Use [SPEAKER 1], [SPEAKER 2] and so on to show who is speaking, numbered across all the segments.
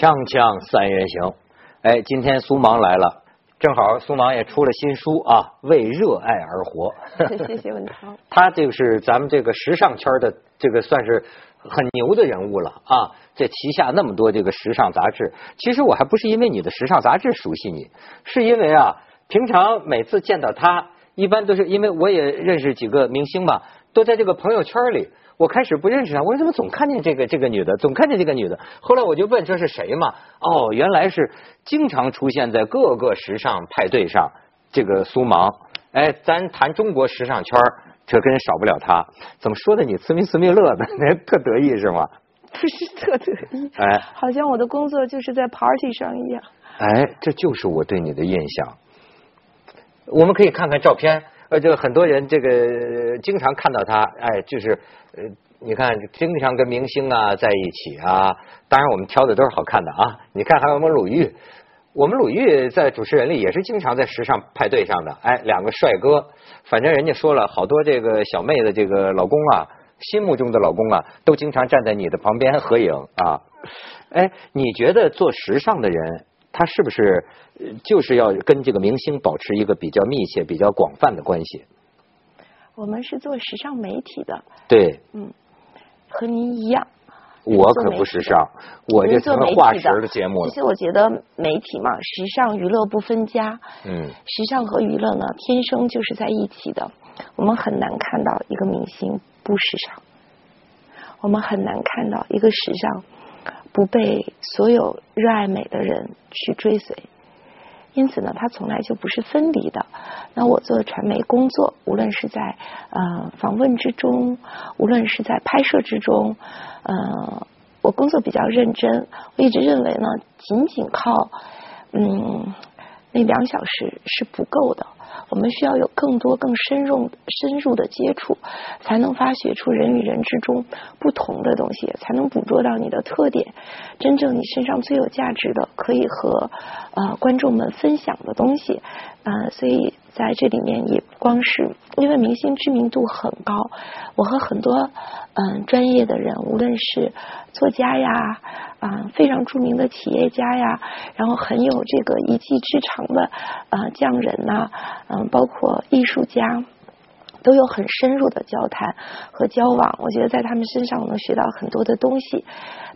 [SPEAKER 1] 锵锵三人行，哎，今天苏芒来了，正好苏芒也出了新书啊，为热爱而活。
[SPEAKER 2] 谢谢文涛。
[SPEAKER 1] 他这个是咱们这个时尚圈的这个算是很牛的人物了啊，这旗下那么多这个时尚杂志，其实我还不是因为你的时尚杂志熟悉你，是因为啊，平常每次见到他，一般都是因为我也认识几个明星嘛，都在这个朋友圈里。我开始不认识她，我说怎么总看见这个这个女的，总看见这个女的。后来我就问这是谁嘛？哦，原来是经常出现在各个时尚派对上这个苏芒。哎，咱谈中国时尚圈，这跟少不了她。怎么说的？你慈眉慈眉乐的，特得意是吗？
[SPEAKER 2] 不是特得意，哎，好像我的工作就是在 party 上一样。
[SPEAKER 1] 哎，这就是我对你的印象。我们可以看看照片。呃，这个很多人这个经常看到他，哎，就是呃，你看经常跟明星啊在一起啊。当然，我们挑的都是好看的啊。你看，还有我们鲁豫，我们鲁豫在主持人里也是经常在时尚派对上的。哎，两个帅哥，反正人家说了好多这个小妹的这个老公啊，心目中的老公啊，都经常站在你的旁边合影啊。哎，你觉得做时尚的人？他是不是就是要跟这个明星保持一个比较密切、比较广泛的关系？
[SPEAKER 2] 我们是做时尚媒体的。
[SPEAKER 1] 对。
[SPEAKER 2] 嗯，和您一样。
[SPEAKER 1] 我可不时尚，我这成了化石的节目。
[SPEAKER 2] 其实我觉得媒体嘛，时尚娱乐不分家。
[SPEAKER 1] 嗯。
[SPEAKER 2] 时尚和娱乐呢，天生就是在一起的。我们很难看到一个明星不时尚，我们很难看到一个时尚。不被所有热爱美的人去追随，因此呢，它从来就不是分离的。那我做传媒工作，无论是在呃访问之中，无论是在拍摄之中，呃，我工作比较认真。我一直认为呢，仅仅靠嗯那两小时是不够的。我们需要有更多、更深入、深入的接触，才能发掘出人与人之中不同的东西，才能捕捉到你的特点，真正你身上最有价值的，可以和呃观众们分享的东西。呃，所以在这里面也不光是因为明星知名度很高，我和很多嗯专业的人，无论是作家呀。啊，非常著名的企业家呀，然后很有这个一技之长的啊匠人呐，嗯，包括艺术家，都有很深入的交谈和交往。我觉得在他们身上我能学到很多的东西。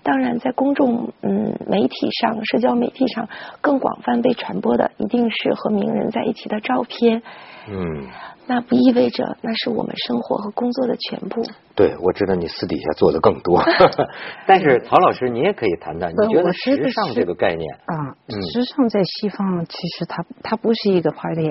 [SPEAKER 2] 当然，在公众嗯媒体上、社交媒体上更广泛被传播的，一定是和名人在一起的照片。
[SPEAKER 1] 嗯。
[SPEAKER 2] 那不意味着那是我们生活和工作的全部。
[SPEAKER 1] 对，我知道你私底下做的更多。但是曹老师，你也可以谈谈，你觉得时尚这个概念
[SPEAKER 3] 啊？时尚在西方其实它它不是一个 party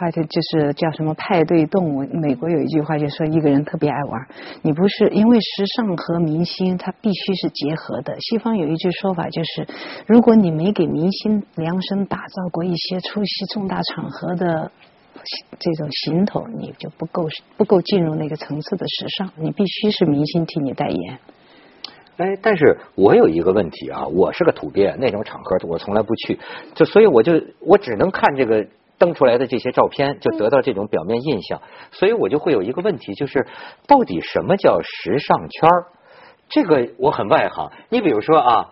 [SPEAKER 3] animal，party 就是叫什么派对动物。美国有一句话就说一个人特别爱玩，你不是因为时尚和明星它必须是结合的。西方有一句说法就是，如果你没给明星量身打造过一些出席重大场合的。这种行头你就不够不够进入那个层次的时尚，你必须是明星替你代言。
[SPEAKER 1] 哎，但是我有一个问题啊，我是个土鳖，那种场合我从来不去，就所以我就我只能看这个登出来的这些照片，就得到这种表面印象，所以我就会有一个问题，就是到底什么叫时尚圈儿这个我很外行。你比如说啊，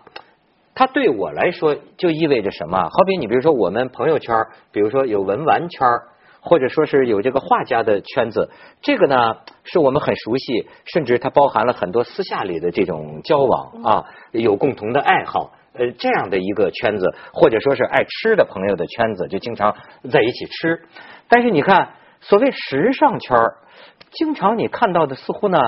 [SPEAKER 1] 它对我来说就意味着什么？好比你比如说我们朋友圈，比如说有文玩圈或者说是有这个画家的圈子，这个呢是我们很熟悉，甚至它包含了很多私下里的这种交往啊，有共同的爱好，呃，这样的一个圈子，或者说是爱吃的朋友的圈子，就经常在一起吃。但是你看，所谓时尚圈经常你看到的似乎呢，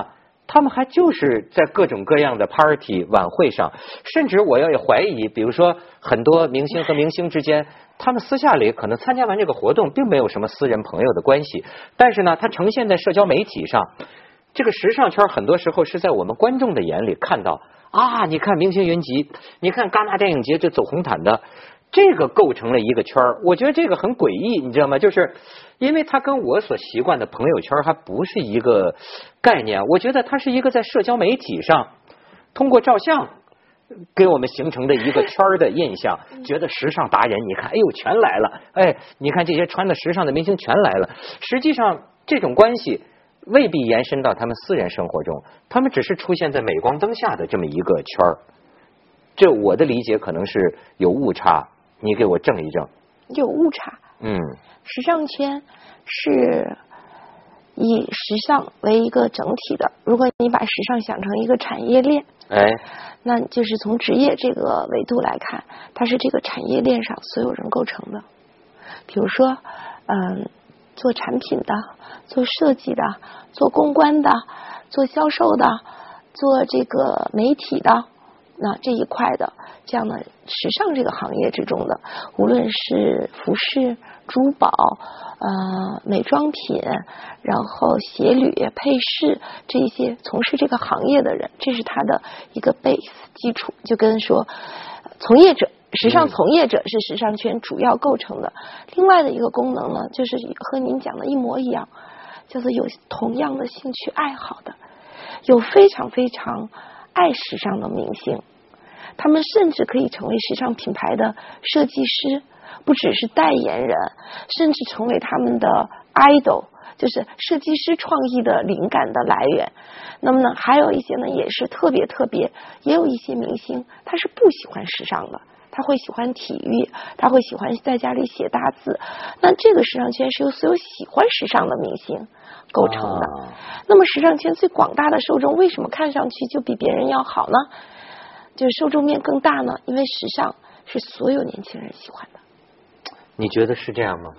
[SPEAKER 1] 他们还就是在各种各样的 party 晚会上，甚至我要也怀疑，比如说很多明星和明星之间。他们私下里可能参加完这个活动，并没有什么私人朋友的关系，但是呢，它呈现在社交媒体上，这个时尚圈很多时候是在我们观众的眼里看到啊，你看明星云集，你看戛纳电影节这走红毯的，这个构成了一个圈我觉得这个很诡异，你知道吗？就是因为它跟我所习惯的朋友圈还不是一个概念，我觉得它是一个在社交媒体上通过照相。给我们形成的一个圈的印象，觉得时尚达人，你看，哎呦，全来了，哎，你看这些穿的时尚的明星全来了。实际上，这种关系未必延伸到他们私人生活中，他们只是出现在镁光灯下的这么一个圈儿。这我的理解可能是有误差，你给我正一正。
[SPEAKER 2] 有误差。
[SPEAKER 1] 嗯
[SPEAKER 2] 时尚圈是以时尚为一个整体的。如果你把时尚想成一个产业链，
[SPEAKER 1] 哎，
[SPEAKER 2] 那就是从职业这个维度来看，它是这个产业链上所有人构成的。比如说，嗯，做产品的、做设计的、做公关的、做销售的、做这个媒体的，那这一块的这样的时尚这个行业之中的，无论是服饰、珠宝、呃美妆品，然后鞋履、配饰这些从事这个行业的人，这是他的一个 base 基础，就跟说从业者。时尚从业者是时尚圈主要构成的，另外的一个功能呢，就是和您讲的一模一样，就是有同样的兴趣爱好的，有非常非常爱时尚的明星，他们甚至可以成为时尚品牌的设计师，不只是代言人，甚至成为他们的 idol，就是设计师创意的灵感的来源。那么呢，还有一些呢，也是特别特别，也有一些明星他是不喜欢时尚的。他会喜欢体育，他会喜欢在家里写大字。那这个时尚圈是由所有喜欢时尚的明星构成的。
[SPEAKER 1] 啊
[SPEAKER 2] 那么时尚圈最广大的受众为什么看上去就比别人要好呢？就是受众面更大呢？因为时尚是所有年轻人喜欢的。
[SPEAKER 1] 你觉得是这样吗？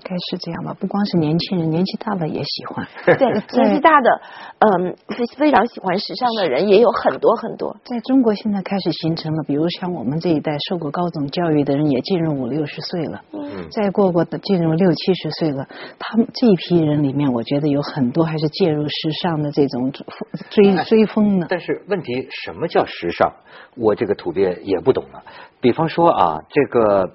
[SPEAKER 3] 应该是这样吧，不光是年轻人，年纪大了也喜欢。
[SPEAKER 2] 对，年纪大的，嗯，非非常喜欢时尚的人也有很多很多。
[SPEAKER 3] 在中国现在开始形成了，比如像我们这一代受过高等教育的人，也进入五六十岁了，
[SPEAKER 1] 嗯
[SPEAKER 3] 再过过的进入六七十岁了，他们这一批人里面，我觉得有很多还是介入时尚的这种追追风的。
[SPEAKER 1] 但是问题，什么叫时尚？我这个土鳖也不懂了。比方说啊，这个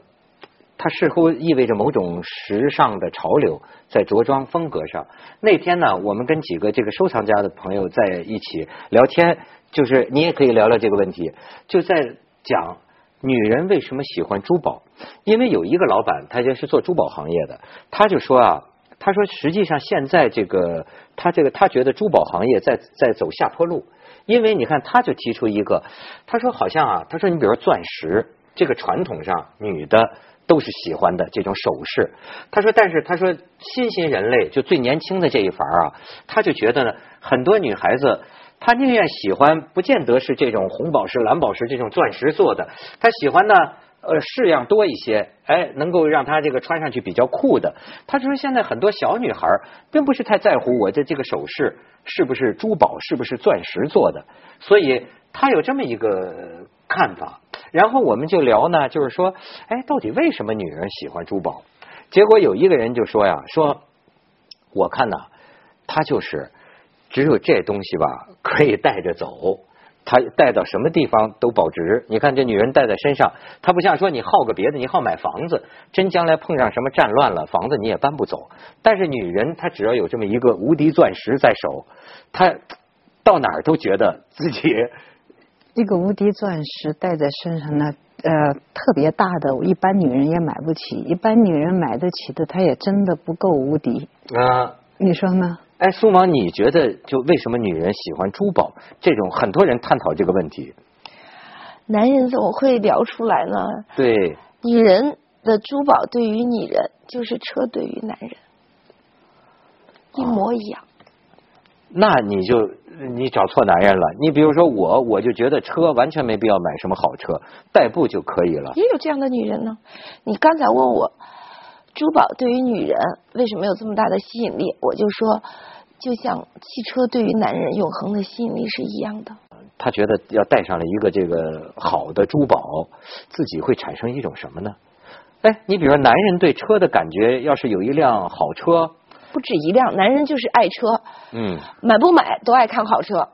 [SPEAKER 1] 它似乎意味着某种时尚的潮流在着装风格上。那天呢，我们跟几个这个收藏家的朋友在一起聊天，就是你也可以聊聊这个问题，就在讲女人为什么喜欢珠宝。因为有一个老板，他就是做珠宝行业的，他就说啊。他说：“实际上，现在这个他这个他觉得珠宝行业在在走下坡路，因为你看，他就提出一个，他说好像啊，他说你比如说钻石，这个传统上女的都是喜欢的这种首饰。他说，但是他说新兴人类就最年轻的这一伐啊，他就觉得呢，很多女孩子。”她宁愿喜欢，不见得是这种红宝石、蓝宝石这种钻石做的，她喜欢呢，呃，式样多一些，哎，能够让她这个穿上去比较酷的。他说现在很多小女孩并不是太在乎我的这个首饰是不是珠宝、是不是钻石做的，所以他有这么一个看法。然后我们就聊呢，就是说，哎，到底为什么女人喜欢珠宝？结果有一个人就说呀，说我看呐，他就是。只有这东西吧，可以带着走，它带到什么地方都保值。你看这女人带在身上，她不像说你好个别的，你好买房子，真将来碰上什么战乱了，房子你也搬不走。但是女人她只要有这么一个无敌钻石在手，她到哪儿都觉得自己
[SPEAKER 3] 一个无敌钻石戴在身上呢，呃，特别大的，一般女人也买不起，一般女人买得起的，她也真的不够无敌。
[SPEAKER 1] 啊。
[SPEAKER 3] 你说呢？
[SPEAKER 1] 哎，苏芒，你觉得就为什么女人喜欢珠宝？这种很多人探讨这个问题。
[SPEAKER 2] 男人怎么会聊出来呢？
[SPEAKER 1] 对，
[SPEAKER 2] 女人的珠宝对于女人就是车对于男人，一模一样。
[SPEAKER 1] 那你就你找错男人了。你比如说我，我就觉得车完全没必要买什么好车，代步就可以了。
[SPEAKER 2] 也有这样的女人呢。你刚才问我，珠宝对于女人为什么有这么大的吸引力？我就说，就像汽车对于男人永恒的吸引力是一样的。
[SPEAKER 1] 他觉得要带上了一个这个好的珠宝，自己会产生一种什么呢？哎，你比如说男人对车的感觉，要是有一辆好车，
[SPEAKER 2] 不止一辆，男人就是爱车，
[SPEAKER 1] 嗯，
[SPEAKER 2] 买不买都爱看好车，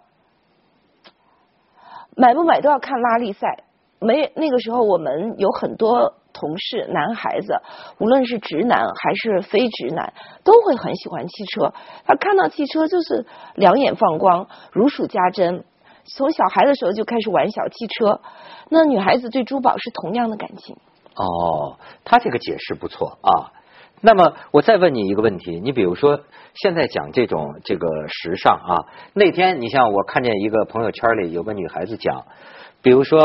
[SPEAKER 2] 买不买都要看拉力赛。没那个时候，我们有很多同事，男孩子，无论是直男还是非直男，都会很喜欢汽车。他看到汽车就是两眼放光，如数家珍。从小孩的时候就开始玩小汽车。那女孩子对珠宝是同样的感情。
[SPEAKER 1] 哦，他这个解释不错啊。那么我再问你一个问题，你比如说现在讲这种这个时尚啊，那天你像我看见一个朋友圈里有个女孩子讲，比如说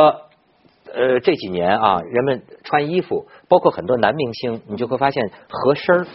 [SPEAKER 1] 呃这几年啊，人们穿衣服，包括很多男明星，你就会发现合身儿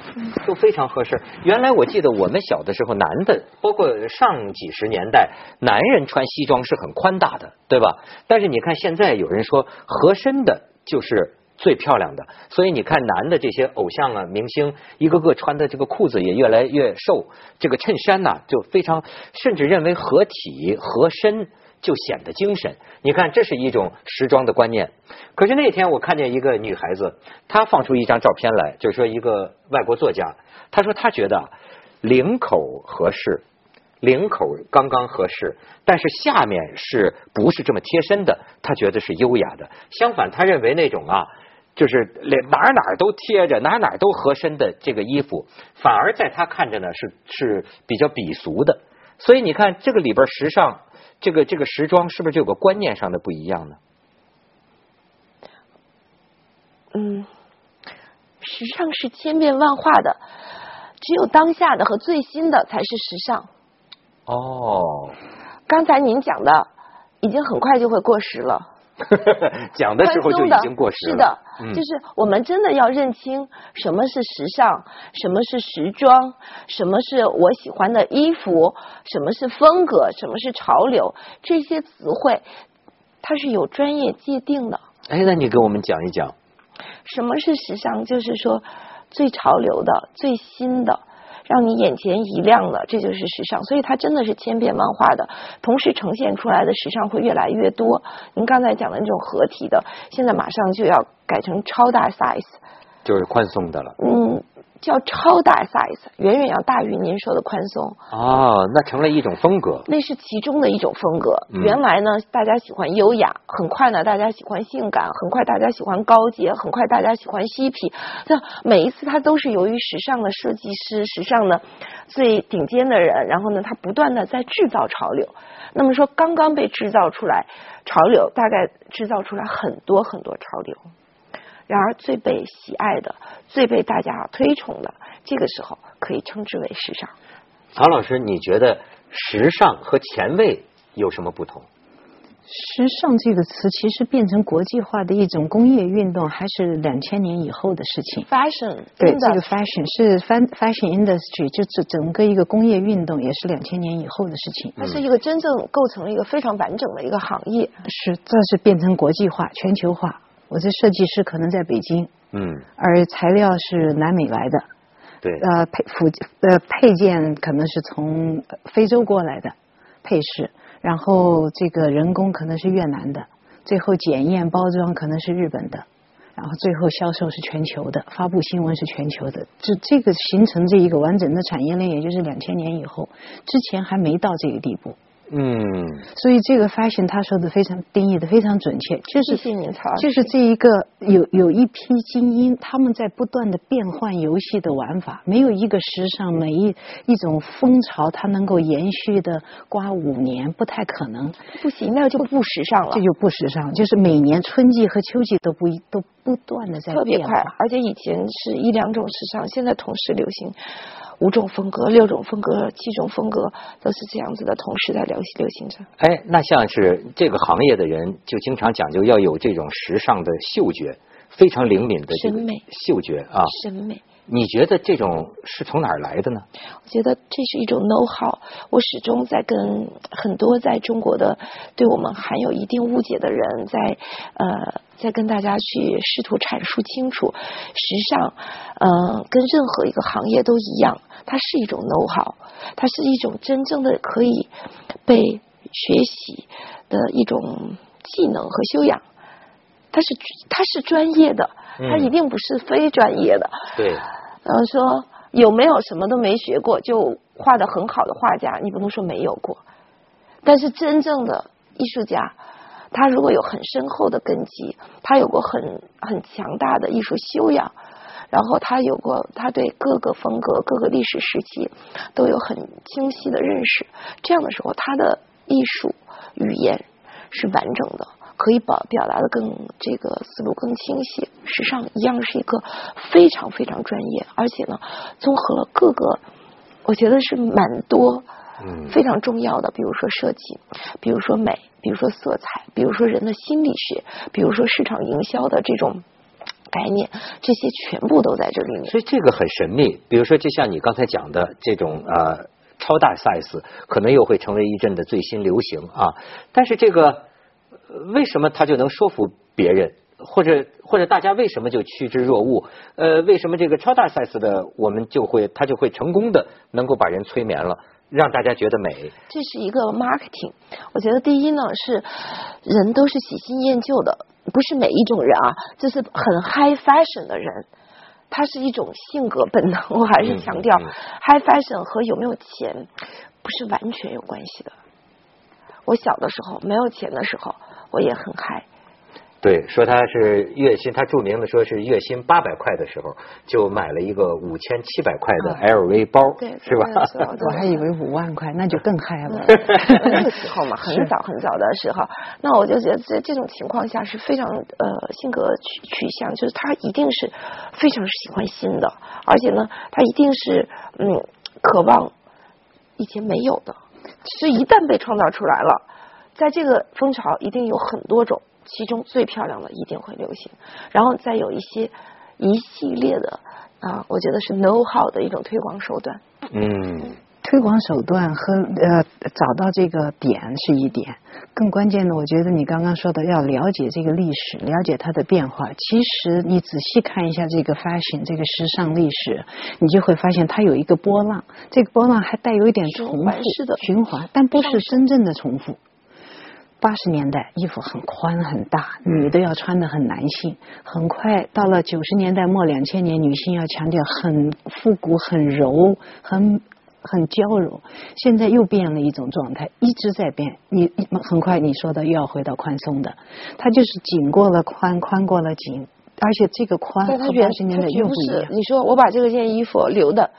[SPEAKER 1] 都非常合身。原来我记得我们小的时候，男的，包括上几十年代，男人穿西装是很宽大的，对吧？但是你看现在有人说合身的就是。最漂亮的，所以你看男的这些偶像啊、明星，一个个穿的这个裤子也越来越瘦，这个衬衫呐、就非常，甚至认为合体合身就显得精神。你看，这是一种时装的观念。可是那天我看见一个女孩子，她放出一张照片来，就是说一个外国作家，她说她觉得领口合适。领口刚刚合适，但是下面是不是这么贴身的？她觉得是优雅的。相反，她认为那种啊，就是连哪儿哪儿都贴着，哪儿哪儿都合身的这个衣服，反而在他看着呢是是比较鄙俗的。所以你看这个里边时尚，这个这个时装是不是就有个观念上的不一样呢？
[SPEAKER 2] 嗯，时尚是千变万化的，只有当下的和最新的才是时尚。
[SPEAKER 1] 哦，
[SPEAKER 2] 刚才您讲的已经很快就会过时了。
[SPEAKER 1] 讲的时候就已经过时了。
[SPEAKER 2] 是的，
[SPEAKER 1] 嗯
[SPEAKER 2] 就是我们真的要认清什么是时尚，什么是时装，什么是我喜欢的衣服，什么是风格，什么是潮流，这些词汇它是有专业界定的。
[SPEAKER 1] 哎，那你给我们讲一讲。
[SPEAKER 2] 什么是时尚？就是说最潮流的、最新的，让你眼前一亮的，这就是时尚。所以它真的是千变万化的，同时呈现出来的时尚会越来越多。您刚才讲的那种合体的，现在马上就要改成超大 size，
[SPEAKER 1] 就是宽松的了。
[SPEAKER 2] 嗯，叫超大 size，远远要大于您说的宽松。
[SPEAKER 1] 哦，那成了一种风格。
[SPEAKER 2] 那是其中的一种风格。
[SPEAKER 1] 嗯
[SPEAKER 2] 原来呢，大家喜欢优雅，很快呢，大家喜欢性感，很快大家喜欢高洁，很快大家喜欢嬉皮。那每一次它都是由于时尚的设计师、时尚的最顶尖的人，然后呢，他不断的在制造潮流。那么说，刚刚被制造出来潮流，大概制造出来很多很多潮流。然而，最被喜爱的、最被大家推崇的，这个时候可以称之为时尚。
[SPEAKER 1] 曹老师，你觉得时尚和前卫有什么不同？
[SPEAKER 3] 时尚这个词其实变成国际化的一种工业运动，还是两千年以后的事情。
[SPEAKER 2] Fashion，
[SPEAKER 3] 对，
[SPEAKER 2] 的
[SPEAKER 3] 这个 fashion 是 fan fashion industry，就是整个一个工业运动，也是两千年以后的事情。
[SPEAKER 2] 它是一个真正构成了一个非常完整的一个行业。
[SPEAKER 3] 是，这是变成国际化、全球化。我这设计师可能在北京，
[SPEAKER 1] 嗯，
[SPEAKER 3] 而材料是南美来的，
[SPEAKER 1] 对，
[SPEAKER 3] 呃配附呃配件可能是从呃非洲过来的配饰，然后这个人工可能是越南的，最后检验包装可能是日本的，然后最后销售是全球的，发布新闻是全球的。这这个形成这一个完整的产业链，也就是两千年以后，之前还没到这个地步。
[SPEAKER 1] 嗯，
[SPEAKER 3] 所以这个 fashion 他说的非常定义的非常准确，就是就是这一个有有一批精英，他们在不断的变换游戏的玩法，没有一个时尚每一一种风潮它能够延续的刮五年，不太可能，
[SPEAKER 2] 不行，那就不时尚了
[SPEAKER 3] 这，就不时尚。就是每年春季和秋季都不一都不断的在
[SPEAKER 2] 特别快
[SPEAKER 3] 变化。。
[SPEAKER 2] 而且以前是一两种时尚，现在同时流行五种风格、六种风格、七种风格，都是这样子的，同时在流流行着。
[SPEAKER 1] 哎，那像是这个行业的人，就经常讲究要有这种时尚的嗅觉，非常灵敏的这个
[SPEAKER 2] 审美
[SPEAKER 1] 嗅觉啊。
[SPEAKER 2] 审美，
[SPEAKER 1] 你觉得这种是从哪儿来的呢？
[SPEAKER 2] 我觉得这是一种 know how。我始终在跟很多在中国的对我们含有一定误解的人在呃在跟大家去试图阐述清楚，时尚呃跟任何一个行业都一样，它是一种 know how，它是一种真正的可以被学习的一种技能和修养。它是他是专业的，它
[SPEAKER 1] 嗯
[SPEAKER 2] 一定不是非专业的。
[SPEAKER 1] 对，
[SPEAKER 2] 然后说有没有什么都没学过就画的很好的画家，你不能说没有过。但是真正的艺术家，他如果有很深厚的根基，他有过很很强大的艺术修养，然后他有过他对各个风格、各个历史时期都有很清晰的认识，这样的时候，他的艺术语言是完整的。可以表表达的更这个思路更清晰，时尚一样是一个非常非常专业，而且呢，综合了各个，我觉得是蛮多
[SPEAKER 1] 嗯
[SPEAKER 2] 非常重要的，比如说设计，比如说美，比如说色彩，比如说人的心理学，比如说市场营销的这种概念，这些全部都在这里面。
[SPEAKER 1] 所以这个很神秘。比如说，就像你刚才讲的这种呃超大 size，可能又会成为一阵的最新流行啊。但是这个呃为什么他就能说服别人？或者或者大家为什么就趋之若鹜？呃，为什么这个超大 size 的我们就会他就会成功的能够把人催眠了，让大家觉得美？
[SPEAKER 2] 这是一个 marketing。我觉得第一呢是人都是喜新厌旧的，不是每一种人啊，就是很 high fashion 的人，他是一种性格本能。我还是强调、
[SPEAKER 1] 嗯嗯
[SPEAKER 2] high fashion 和有没有钱不是完全有关系的。我小的时候没有钱的时候，我也很嗨。
[SPEAKER 1] 对，说他是月薪，他著名的说是月薪八百块的时候，就买了一个五千七百块的 LV 包，
[SPEAKER 2] 对
[SPEAKER 1] 是吧？
[SPEAKER 3] 我还以为五万块，那就更嗨了。
[SPEAKER 2] 那个时候嘛，很早很早的时候，那我就觉得在这种情况下是非常呃性格取取向，就是他一定是非常喜欢新的，而且呢，他一定是嗯渴望以前没有的，所以一旦被创造出来了，在这个风潮一定有很多种，其中最漂亮的一定会流行，然后再有一些一系列的啊，我觉得是 know how 的一种推广手段。
[SPEAKER 1] 嗯，
[SPEAKER 3] 推广手段和呃找到这个点是一点，更关键的，我觉得你刚刚说的要了解这个历史，了解它的变化。其实你仔细看一下这个 fashion 这个时尚历史，你就会发现它有一个波浪，这个波浪还带有一点重复
[SPEAKER 2] 的
[SPEAKER 3] 循环，但不是真正的重复。八十年代衣服很宽很大，女的要穿的很男性。很快到了九十年代末两千年，女性要强调很复古、很柔、很很娇柔。现在又变了一种状态，一直在变。你你很快你说的又要回到宽松的，它就是紧过了宽，宽过了紧，而且这个宽和八十年代又不一样。
[SPEAKER 2] 是你说我把这个件衣服留的，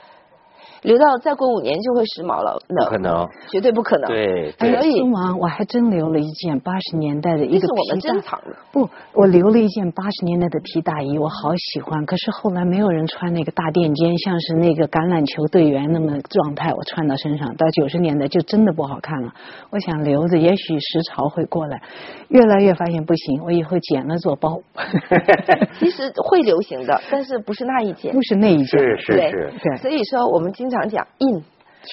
[SPEAKER 2] 留到再过五年就会时髦了，
[SPEAKER 1] 不可能，
[SPEAKER 2] 绝对不可能。
[SPEAKER 1] 对
[SPEAKER 2] 所以
[SPEAKER 3] 我还真留了一件八十年代的一个
[SPEAKER 2] 这是我们
[SPEAKER 3] 皮大
[SPEAKER 2] 珍藏的。
[SPEAKER 3] 不，我留了一件八十年代的皮大衣，我好喜欢。可是后来没有人穿那个大垫肩，像是那个橄榄球队员那么状态，我穿到身上，到九十年代就真的不好看了。我想留着，也许时潮会过来。越来越发现不行，我以后剪了做包，
[SPEAKER 2] 其实会流行的，但是不是那一件
[SPEAKER 3] 不。是那一件。
[SPEAKER 1] 是是
[SPEAKER 2] 对
[SPEAKER 1] 是，
[SPEAKER 3] 对
[SPEAKER 2] 所以说我们经常讲 in，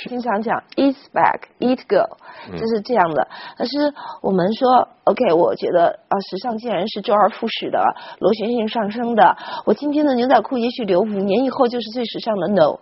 [SPEAKER 2] 经常讲 eat back eat go，
[SPEAKER 1] 嗯
[SPEAKER 2] 就是这样的。可是我们说 OK，我觉得啊，时尚既然是周而复始的、螺旋性上升的，我今天的牛仔裤也许留五年以后就是最时尚的 no。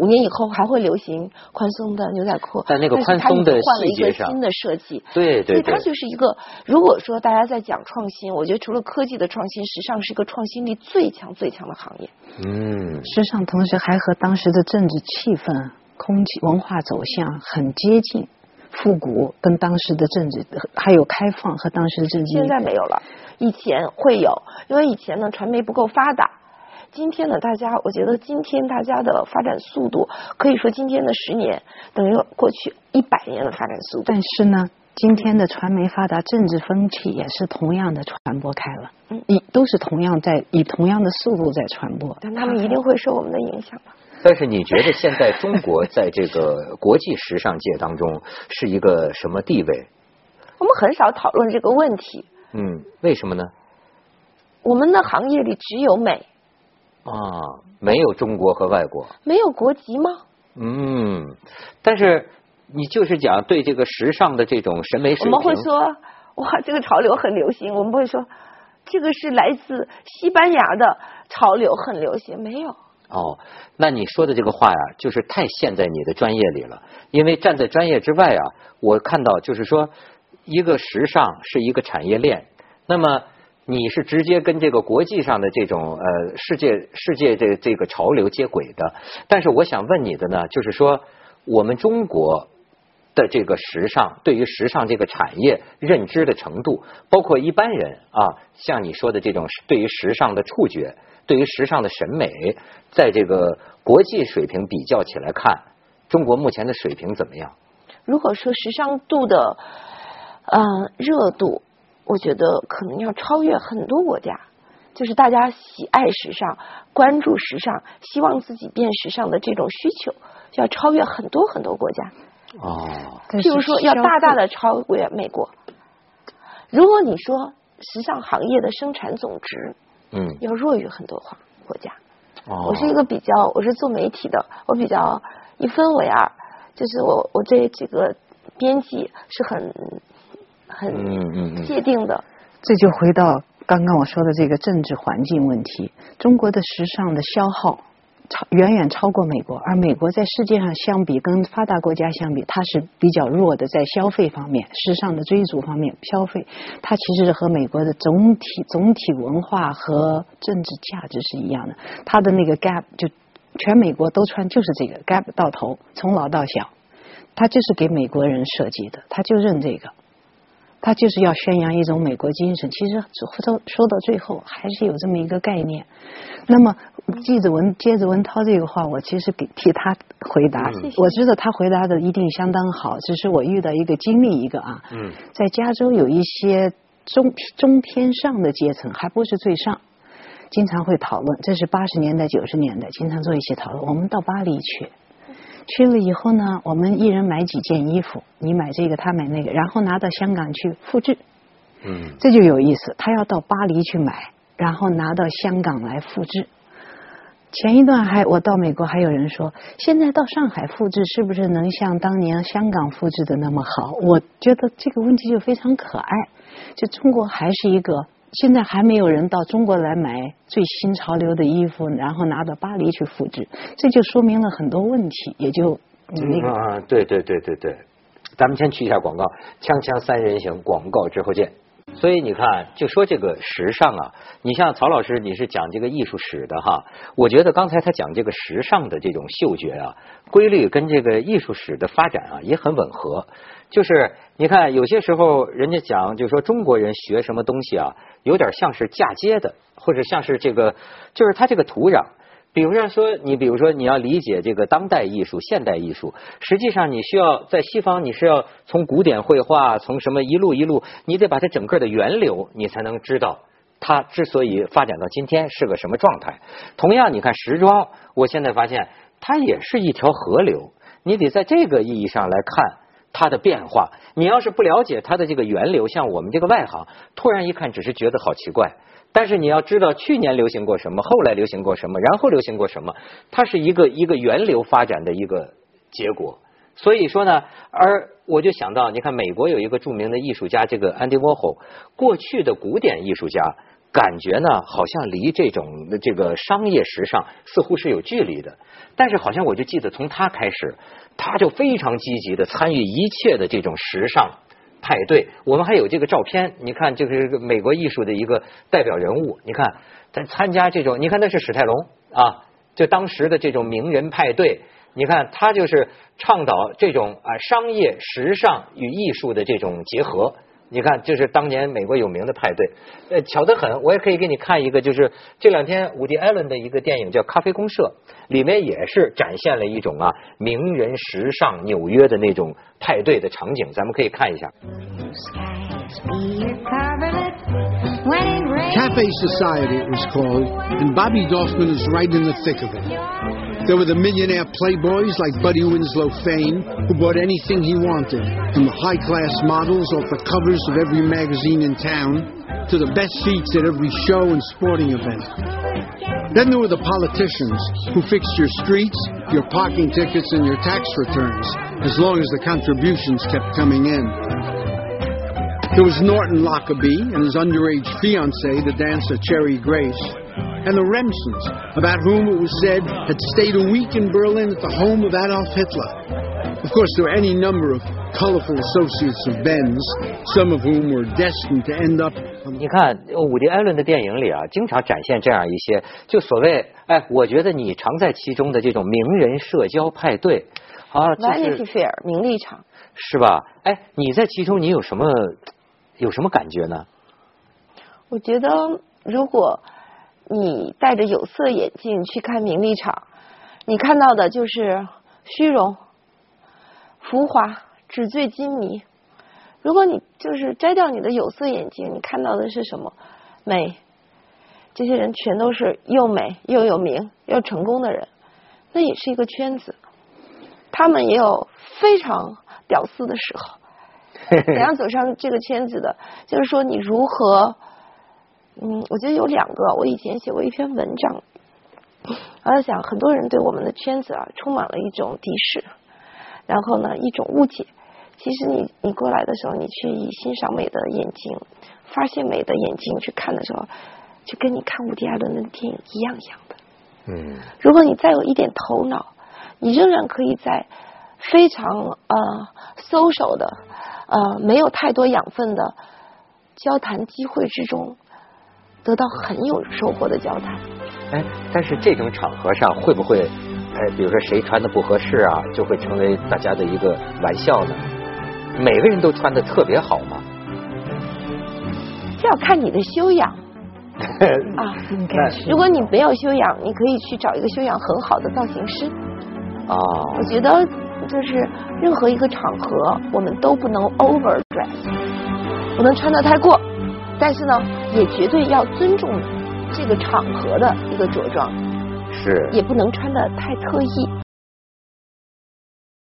[SPEAKER 2] 五年以后还会流行宽松的牛仔裤，
[SPEAKER 1] 但那个
[SPEAKER 2] 是它
[SPEAKER 1] 宽松的
[SPEAKER 2] 换了一个新的设计，
[SPEAKER 1] 对对对
[SPEAKER 2] 所以它，就是一个，如果说大家在讲创新，我觉得除了科技的创新，时尚是一个创新力最强最强的行业。
[SPEAKER 1] 嗯，
[SPEAKER 3] 时尚同时还和当时的政治气氛、空气、文化走向很接近。复古跟当时的政治还有开放和当时的政治，
[SPEAKER 2] 现在没有了，以前会有，因为以前呢传媒不够发达。今天呢，大家我觉得今天大家的发展速度，可以说今天的十年等于过去一百年的发展速度。
[SPEAKER 3] 但是呢，今天的传媒发达，政治风气也是同样的传播开了，
[SPEAKER 2] 嗯
[SPEAKER 3] 以都是同样在以同样的速度在传播。
[SPEAKER 2] 但他们一定会受我们的影响吧。
[SPEAKER 1] 但是你觉得现在中国在这个国际时尚界当中是一个什么地位？
[SPEAKER 2] 我们很少讨论这个问题。
[SPEAKER 1] 嗯，为什么呢？
[SPEAKER 2] 我们的行业里只有美，
[SPEAKER 1] 啊，没有中国和外国。
[SPEAKER 2] 没有国籍吗？
[SPEAKER 1] 嗯，但是你就是讲对这个时尚的这种审美水平，
[SPEAKER 2] 我们会说，哇，这个潮流很流行。我们不会说，这个是来自西班牙的潮流很流行。没有，
[SPEAKER 1] 哦，那你说的这个话呀，就是太陷在你的专业里了。因为站在专业之外啊，我看到就是说，一个时尚是一个产业链，那么你是直接跟这个国际上的这种呃世界世界这这个潮流接轨的。但是我想问你的呢，就是说我们中国。的这个时尚，对于时尚这个产业认知的程度，包括一般人啊，像你说的这种对于时尚的触觉，对于时尚的审美，在这个国际水平比较起来看，中国目前的水平怎么样？
[SPEAKER 2] 如果说时尚度的呃热度，我觉得可能要超越很多国家。就是大家喜爱时尚、关注时尚、希望自己变时尚的这种需求，要超越很多很多国家。
[SPEAKER 1] 哦，
[SPEAKER 2] 譬如说，要大大
[SPEAKER 3] 费
[SPEAKER 2] 的超越美国。如果你说时尚行业的生产总值
[SPEAKER 1] 嗯，
[SPEAKER 2] 要弱于很多华国家，
[SPEAKER 1] 哦，
[SPEAKER 2] 我是一个比较，我是做媒体的，我比较一分为二，就是我我这几个编辑是很很界定的，
[SPEAKER 3] 这就回到刚刚我说的这个政治环境问题。中国的时尚的消耗超远远超过美国，而美国在世界上相比跟发达国家相比，它是比较弱的，在消费方面、时尚的追逐方面，消费它其实是和美国的总体总体文化和政治价值是一样的。它的那个 gap 就全美国都穿就是这个 gap 到头，从老到小，它就是给美国人设计的，他就认这个。他就是要宣扬一种美国精神。其实说说到最后，还是有这么一个概念。那么，记着文接着文涛这个话，我其实给替他回答。
[SPEAKER 1] 嗯
[SPEAKER 3] 我知道他回答的一定相当好，只是我遇到一个经历一个啊，
[SPEAKER 1] 嗯
[SPEAKER 3] 在加州有一些中中偏上的阶层，还不是最上，经常会讨论。这是八十年代、九十年代，经常做一些讨论。我们到巴黎去，去了以后呢，我们一人买几件衣服，你买这个，他买那个，然后拿到香港去复制，
[SPEAKER 1] 嗯
[SPEAKER 3] 这就有意思。他要到巴黎去买，然后拿到香港来复制。前一段还我到美国，还有人说，现在到上海复制是不是能像当年香港复制的那么好？我觉得这个问题就非常可爱。就中国还是一个，现在还没有人到中国来买最新潮流的衣服，然后拿到巴黎去复制，这就说明了很多问题，也就。
[SPEAKER 1] 啊，对对对对对，咱们先去一下广告，锵锵三人行，广告之后见。所以你看，就说这个时尚啊，你像曹老师，你是讲这个艺术史的哈，我觉得刚才他讲这个时尚的这种嗅觉啊，规律跟这个艺术史的发展啊也很吻合。就是你看，有些时候人家讲，就说中国人学什么东西啊，有点像是嫁接的，或者像是这个，就是他这个土壤。比如说，你比如说你要理解这个当代艺术、现代艺术，实际上你需要在西方，你是要从古典绘画，从什么一路一路，你得把它整个的源流，你才能知道它之所以发展到今天是个什么状态。同样，你看时装，我现在发现它也是一条河流，你得在这个意义上来看。它的变化，你要是不了解它的这个源流，像我们这个外行，突然一看只是觉得好奇怪。但是你要知道，去年流行过什么，后来流行过什么，然后流行过什么，它是一个一个源流发展的一个结果。所以说呢，而我就想到，你看美国有一个著名的艺术家，这个安迪沃霍，过去的古典艺术家，感觉呢好像离这种这个商业时尚似乎是有距离的。但是好像我就记得从他开始，他就非常积极的参与一切的这种时尚派对。我们还有这个照片，你看这个是美国艺术的一个代表人物。你看他参加这种，你看那是史泰龙啊，就当时的这种名人派对。你看他就是倡导这种啊商业、时尚与艺术的这种结合。你看，就是当年美国有名的派对，呃，巧得很。我也可以给你看一个，就是这两天伍迪·艾伦的一个电影叫《咖啡公社》，里面也是展现了一种啊名人时尚纽约的那种派对的场景，咱们可以看一下。
[SPEAKER 4] Cafe Society, it was called, and Bobby Dorfman was right in the thick of it. There were the millionaire playboys like Buddy Winslow Fame, who bought anything he wanted, from the high class models off the covers of every magazine in town to the best seats at every show and sporting event. Then there were the politicians who fixed your streets, your parking tickets, and your tax returns, as long as the contributions kept coming in. There was Norton Lockerbie and his underage fiancée, the dancer Cherry Grace, and the Remsons, about whom it was said had stayed a week in Berlin at the home of Adolf Hitler. Of course, there were any number of colorful associates of Ben's, some of whom were destined to end up
[SPEAKER 1] 你看伍迪·艾伦的电影里啊，经常展现这样一些，就所谓哎，我觉得你常在其中的这种名人社交派对啊，就
[SPEAKER 2] Vanity Fair 名利场，
[SPEAKER 1] 是吧？哎，你在其中你有什么有什么感觉呢？
[SPEAKER 2] 我觉得如果你戴着有色眼镜去看名利场，你看到的就是虚荣、浮华、纸醉金迷。如果你就是摘掉你的有色眼镜，你看到的是什么？美。这些人全都是又美又有名又成功的人，那也是一个圈子。他们也有非常屌丝的时候。怎样走上这个圈子的？就是说你如何，嗯，我觉得有两个。我以前写过一篇文章，我在想，很多人对我们的圈子啊，充满了一种敌视，然后呢，一种误解。其实你你过来的时候，你去以欣赏美的眼睛、发现美的眼睛去看的时候，就跟你看伍迪·艾伦的电影一样一样的。
[SPEAKER 1] 嗯。
[SPEAKER 2] 如果你再有一点头脑，你仍然可以在非常呃 social 的。呃，没有太多养分的交谈机会之中，得到很有收获的交谈。
[SPEAKER 1] 哎，但是这种场合上会不会，哎，比如说谁穿的不合适啊，就会成为大家的一个玩笑呢？每个人都穿的特别好吗？
[SPEAKER 2] 这要看你的修养 啊。如果你没有修养，你可以去找一个修养很好的造型师。
[SPEAKER 1] 啊。
[SPEAKER 2] 我觉得。就是任何一个场合，我们都不能 overdress，不能穿的太过，但是呢，也绝对要尊重这个场合的一个着装，
[SPEAKER 1] 是，
[SPEAKER 2] 也不能穿的太特意。